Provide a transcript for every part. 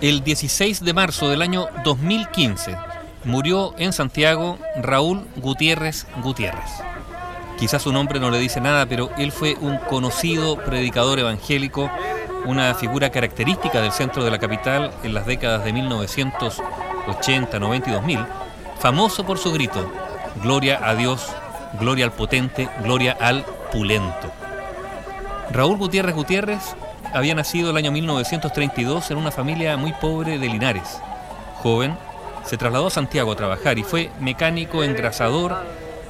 El 16 de marzo del año 2015 murió en Santiago Raúl Gutiérrez Gutiérrez. Quizás su nombre no le dice nada, pero él fue un conocido predicador evangélico, una figura característica del centro de la capital en las décadas de 1980, 90 y 2000, famoso por su grito, Gloria a Dios, gloria al potente, gloria al pulento. Raúl Gutiérrez Gutiérrez había nacido el año 1932 en una familia muy pobre de Linares. Joven, se trasladó a Santiago a trabajar y fue mecánico engrasador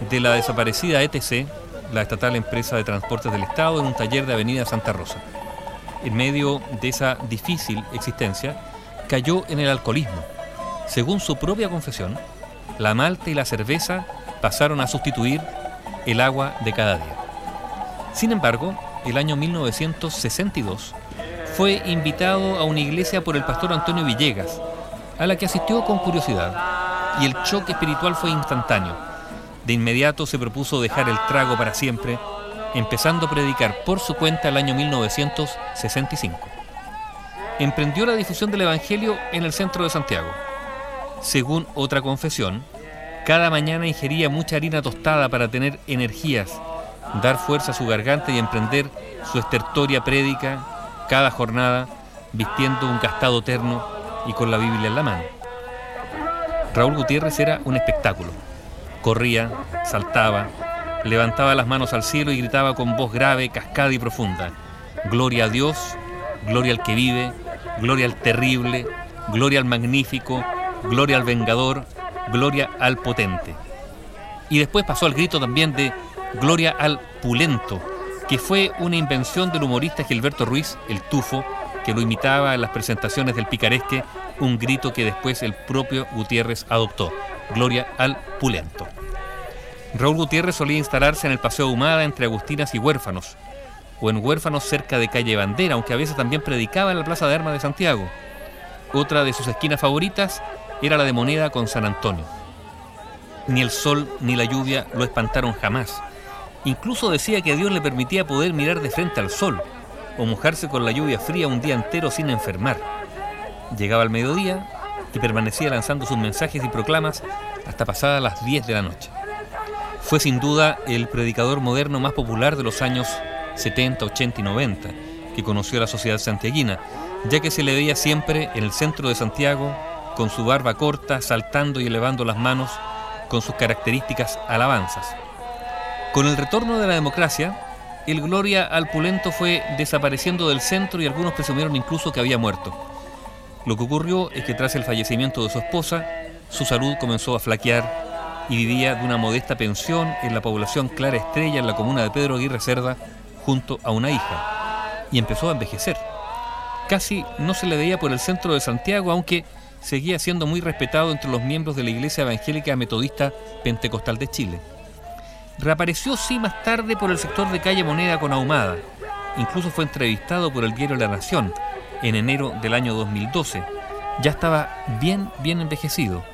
de la desaparecida ETC, la estatal empresa de transportes del Estado, en un taller de Avenida Santa Rosa. En medio de esa difícil existencia, cayó en el alcoholismo. Según su propia confesión, la malta y la cerveza pasaron a sustituir el agua de cada día. Sin embargo, el año 1962 fue invitado a una iglesia por el pastor Antonio Villegas, a la que asistió con curiosidad, y el choque espiritual fue instantáneo. De inmediato se propuso dejar el trago para siempre, empezando a predicar por su cuenta el año 1965. Emprendió la difusión del Evangelio en el centro de Santiago. Según otra confesión, cada mañana ingería mucha harina tostada para tener energías, dar fuerza a su garganta y emprender su estertoria prédica cada jornada vistiendo un castado terno y con la Biblia en la mano. Raúl Gutiérrez era un espectáculo. Corría, saltaba, levantaba las manos al cielo y gritaba con voz grave, cascada y profunda. Gloria a Dios, gloria al que vive, gloria al terrible, gloria al magnífico, gloria al vengador, gloria al potente. Y después pasó al grito también de gloria al pulento, que fue una invención del humorista Gilberto Ruiz, el tufo, que lo imitaba en las presentaciones del picaresque, un grito que después el propio Gutiérrez adoptó, gloria al pulento. Raúl Gutiérrez solía instalarse en el Paseo Humada entre Agustinas y Huérfanos, o en Huérfanos cerca de Calle Bandera, aunque a veces también predicaba en la Plaza de Armas de Santiago. Otra de sus esquinas favoritas era la de Moneda con San Antonio. Ni el sol ni la lluvia lo espantaron jamás. Incluso decía que Dios le permitía poder mirar de frente al sol o mojarse con la lluvia fría un día entero sin enfermar. Llegaba al mediodía y permanecía lanzando sus mensajes y proclamas hasta pasadas las 10 de la noche. Fue sin duda el predicador moderno más popular de los años 70, 80 y 90 que conoció la sociedad santiaguina, ya que se le veía siempre en el centro de Santiago con su barba corta, saltando y elevando las manos con sus características alabanzas. Con el retorno de la democracia, el Gloria al Pulento fue desapareciendo del centro y algunos presumieron incluso que había muerto. Lo que ocurrió es que tras el fallecimiento de su esposa, su salud comenzó a flaquear y vivía de una modesta pensión en la población Clara Estrella en la comuna de Pedro Aguirre Cerda junto a una hija y empezó a envejecer. Casi no se le veía por el centro de Santiago, aunque seguía siendo muy respetado entre los miembros de la Iglesia Evangélica Metodista Pentecostal de Chile. Reapareció sí más tarde por el sector de calle Moneda con Ahumada. Incluso fue entrevistado por el diario La Nación en enero del año 2012. Ya estaba bien, bien envejecido.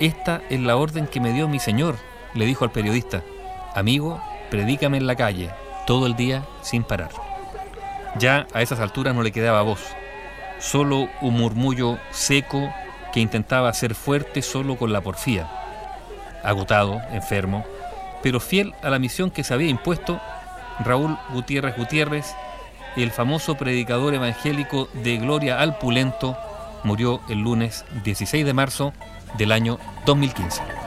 Esta es la orden que me dio mi señor, le dijo al periodista. Amigo, predícame en la calle, todo el día sin parar. Ya a esas alturas no le quedaba voz, solo un murmullo seco que intentaba ser fuerte solo con la porfía. Agotado, enfermo, pero fiel a la misión que se había impuesto, Raúl Gutiérrez Gutiérrez, el famoso predicador evangélico de Gloria al Pulento, murió el lunes 16 de marzo del año 2015.